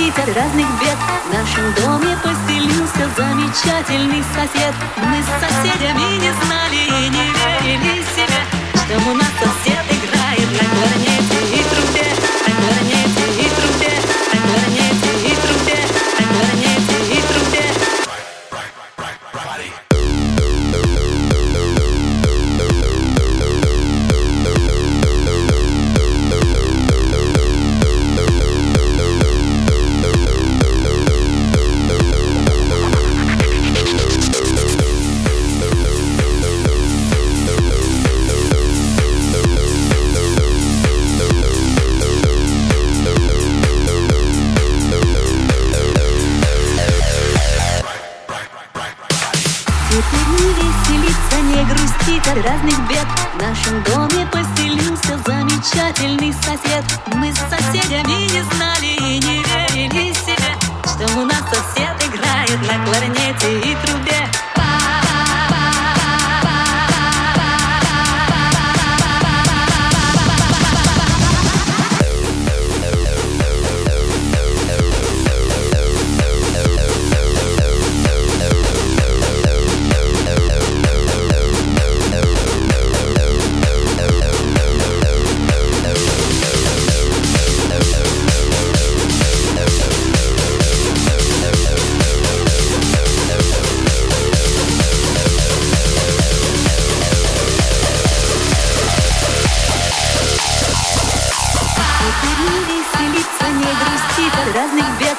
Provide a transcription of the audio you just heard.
от разных бед. В нашем доме поселился замечательный сосед. Мы с соседями не знали и не верили себе Что у нас сосед Теперь не веселиться, не грустить от разных бед. В нашем доме поселился замечательный сосед. Мы с соседями не знали разных бед